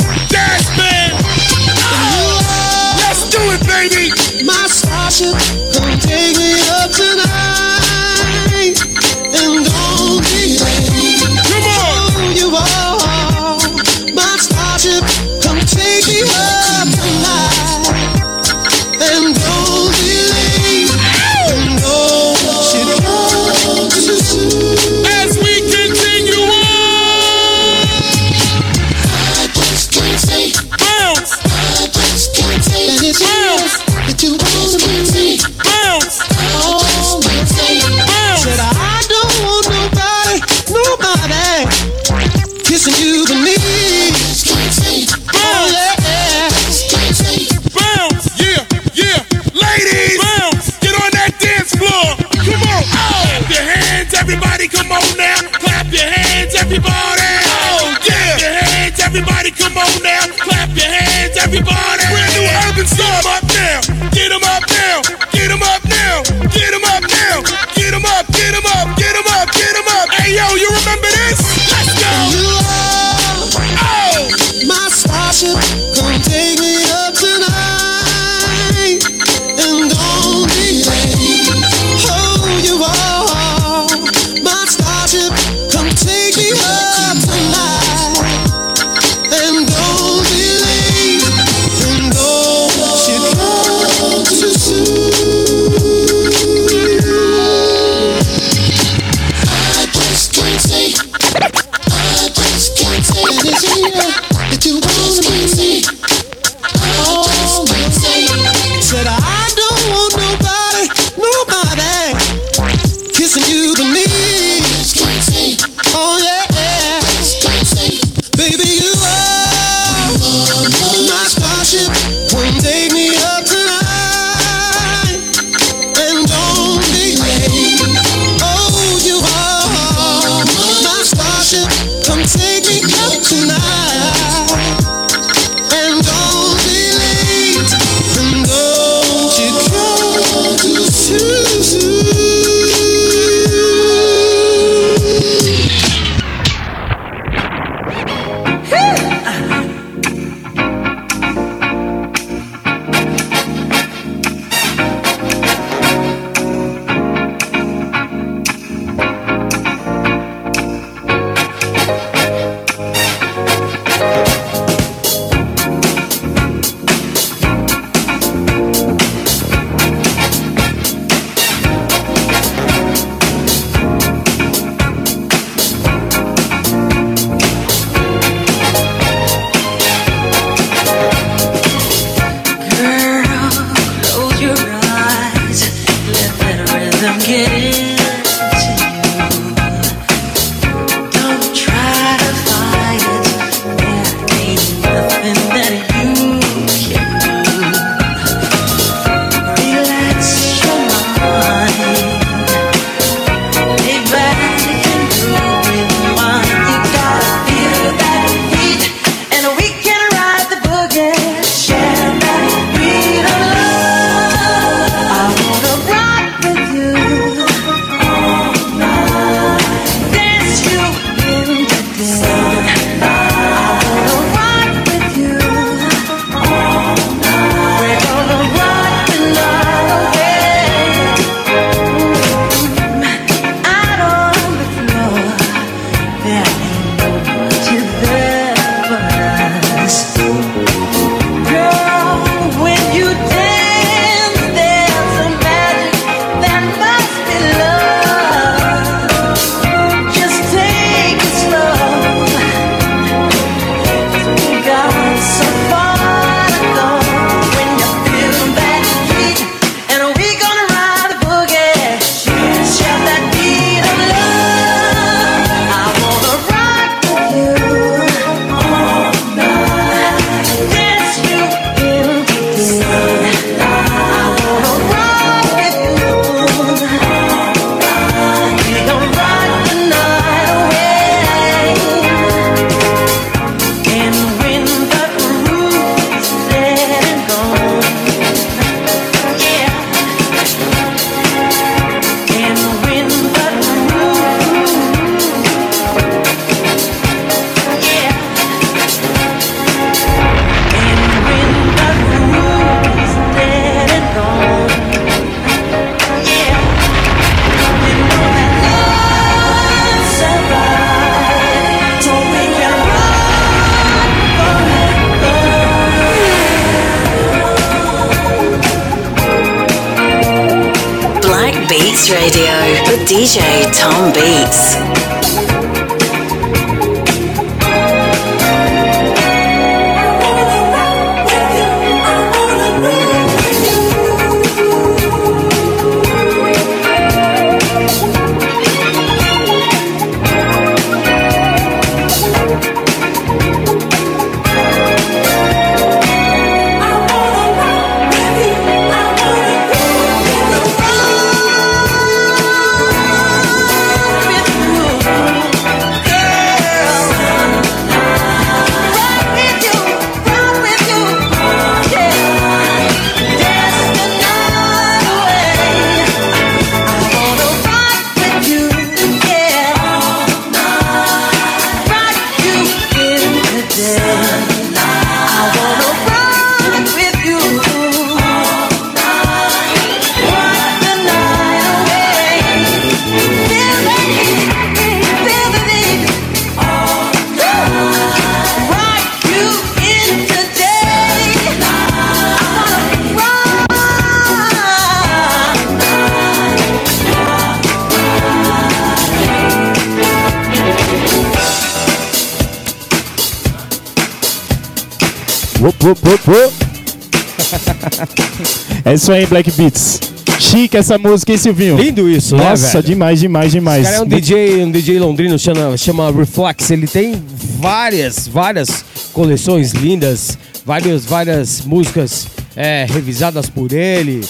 [LAUGHS] É isso aí, Black Beats. Chique essa música, hein, Silvinho? Lindo isso, Nossa, né, Nossa, demais, demais, demais. Esse cara é um DJ, um DJ londrino, chama, chama Reflex. Ele tem várias, várias coleções lindas, várias, várias músicas é, revisadas por ele.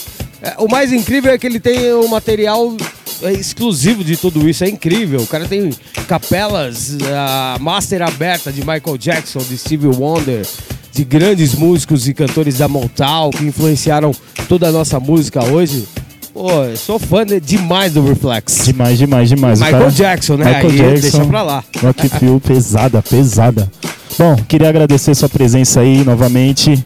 É, o mais incrível é que ele tem o um material é, exclusivo de tudo isso, é incrível. O cara tem capelas, a master aberta de Michael Jackson, de Steve Wonder, de grandes músicos e cantores da Motown que influenciaram toda a nossa música hoje. Pô, eu sou fã de- demais do Reflex. Demais, demais, demais. Michael cara- Jackson, né? Michael Aí Jackson, deixa pra lá. Rock Feel, pesada, pesada. Bom, queria agradecer sua presença aí novamente.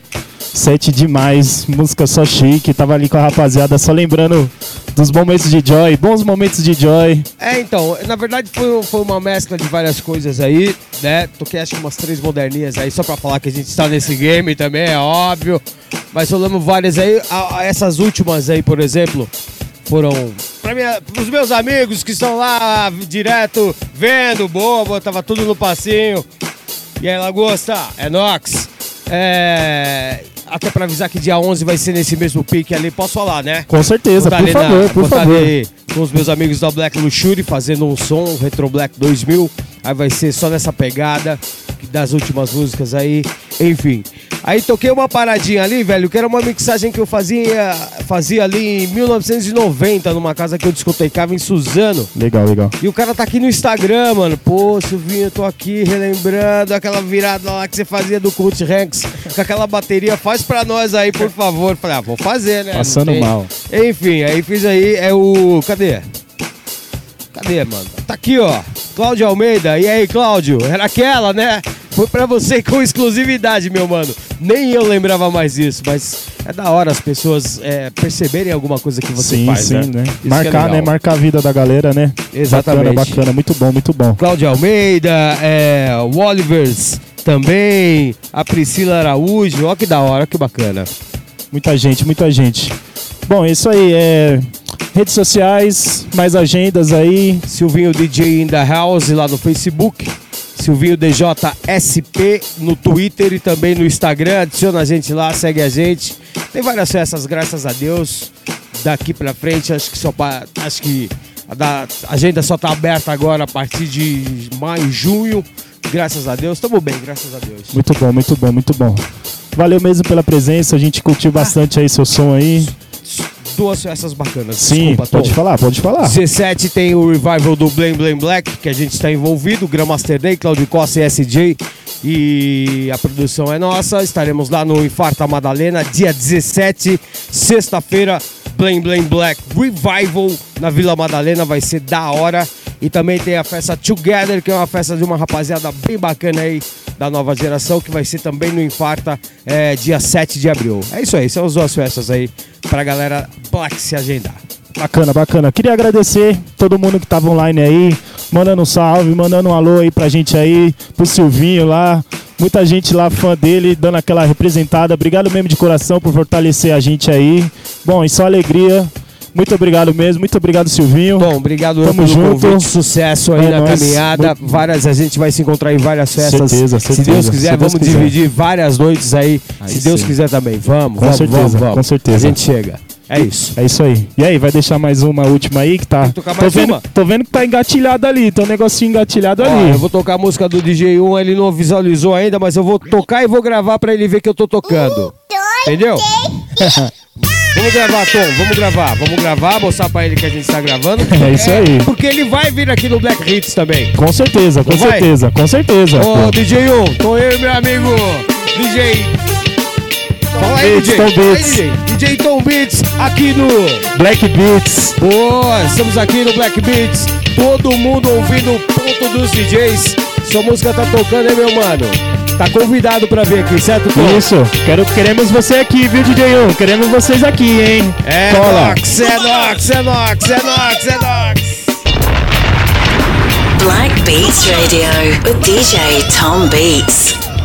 Sete demais, música só chique. Tava ali com a rapaziada, só lembrando dos momentos de Joy, bons momentos de Joy. É, então, na verdade foi, foi uma mescla de várias coisas aí, né? Toquei acho umas três moderninhas aí, só pra falar que a gente está nesse game também, é óbvio. Mas rolamos várias aí. Essas últimas aí, por exemplo, foram minha, pros meus amigos que estão lá direto vendo, bobo, tava tudo no passinho. E aí, Lagosta, é Nox. É, até pra avisar que dia 11 vai ser nesse mesmo pique ali, posso falar, né? Com certeza, por favor, por vou tá favor. com os meus amigos da Black Luxury fazendo um som, Retro Black 2000. Aí vai ser só nessa pegada das últimas músicas aí, enfim. Aí toquei uma paradinha ali, velho, que era uma mixagem que eu fazia, fazia ali em 1990, numa casa que eu discotecava em Suzano. Legal, legal. E o cara tá aqui no Instagram, mano. Pô, Silvinho, eu tô aqui relembrando aquela virada lá que você fazia do Kurt Hanks com aquela bateria. Faz pra nós aí, por favor. Falei, ah, vou fazer, né? Passando mal. Enfim, aí fiz aí, é o. Cadê? Cadê, mano? Tá aqui, ó. Cláudio Almeida. E aí, Cláudio? Era aquela, né? Foi pra você [LAUGHS] com exclusividade, meu mano. Nem eu lembrava mais disso, mas é da hora as pessoas é, perceberem alguma coisa que você sim, faz, sim, né? né? Isso é Marcar, né? legal. Marcar a vida da galera, né? Exatamente. Bacana, bacana. Muito bom, muito bom. Cláudio Almeida, é, o Olivers também, a Priscila Araújo, ó que da hora, que bacana. Muita gente, muita gente. Bom, é isso aí. É... Redes sociais, mais agendas aí. Silvinho DJ in the House lá no Facebook. Silvinho DJSP no Twitter e também no Instagram. Adiciona a gente lá, segue a gente. Tem várias festas, graças a Deus. Daqui pra frente, acho que só pa- acho que a, da- a agenda só tá aberta agora a partir de maio, junho. Graças a Deus, tamo bem, graças a Deus. Muito bom, muito bom, muito bom. Valeu mesmo pela presença, a gente curtiu bastante aí seu som aí. Duas festas bacanas. Sim, desculpa, pode Tom. falar, pode falar. 17 tem o revival do Blame Blame Black, que a gente está envolvido, Grandmaster Day, Claudio Costa e SJ. E a produção é nossa. Estaremos lá no Infarta Madalena, dia 17, sexta-feira, Blame Blame Black Revival na Vila Madalena, vai ser da hora. E também tem a festa Together, que é uma festa de uma rapaziada bem bacana aí da nova geração, que vai ser também no Infarta, é, dia 7 de abril. É isso aí, são as duas festas aí pra galera Black se agendar. Bacana, bacana. Queria agradecer todo mundo que tava online aí, mandando um salve, mandando um alô aí pra gente aí, pro Silvinho lá. Muita gente lá, fã dele, dando aquela representada. Obrigado mesmo de coração por fortalecer a gente aí. Bom, e só alegria. Muito obrigado mesmo, muito obrigado, Silvinho. Bom, obrigado Tamo pelo junto. convite, sucesso aí É na nóis. caminhada. Várias, a gente vai se encontrar em várias festas. Certeza, Se certeza. Deus quiser, Se Deus vamos quiser. dividir várias noites aí. Aí se Deus sim. quiser também. Vamos, Com vamos, certeza, vamos, vamos. com certeza. A gente chega. É isso. É isso aí. E aí, vai deixar mais uma última aí que tá. tocar tô, mais vendo, uma? tô vendo que tá engatilhado ali, tem um negocinho engatilhado Ó, ali. eu vou tocar a música do DJ1, ele não visualizou ainda, mas eu vou tocar e vou gravar pra ele ver que eu tô tocando. Entendeu? [LAUGHS] Vamos gravar, Tom, vamos gravar. Vamos gravar, mostrar pra ele que a gente tá gravando. [LAUGHS] É isso aí. Porque ele vai vir aqui no Black Hits também. Com certeza, com vai? certeza, com certeza. Ô, pô. DJ1, tô eu e meu amigo DJ. Fala aí, Beats, DJ. Tom Fala aí, Beats. DJ. DJ Tom Beats, aqui no Black Beats. Boa, estamos aqui no Black Beats. Todo mundo ouvindo o ponto dos DJs. Sua música tá tocando, hein, meu mano? Tá convidado pra vir aqui, certo, Tom? Isso, quero, queremos você aqui, viu, DJ1? Queremos vocês aqui, hein? É Cola. Nox, é Nox, é Nox, é Nox, é Nox. Black Beats Radio with DJ Tom Beats.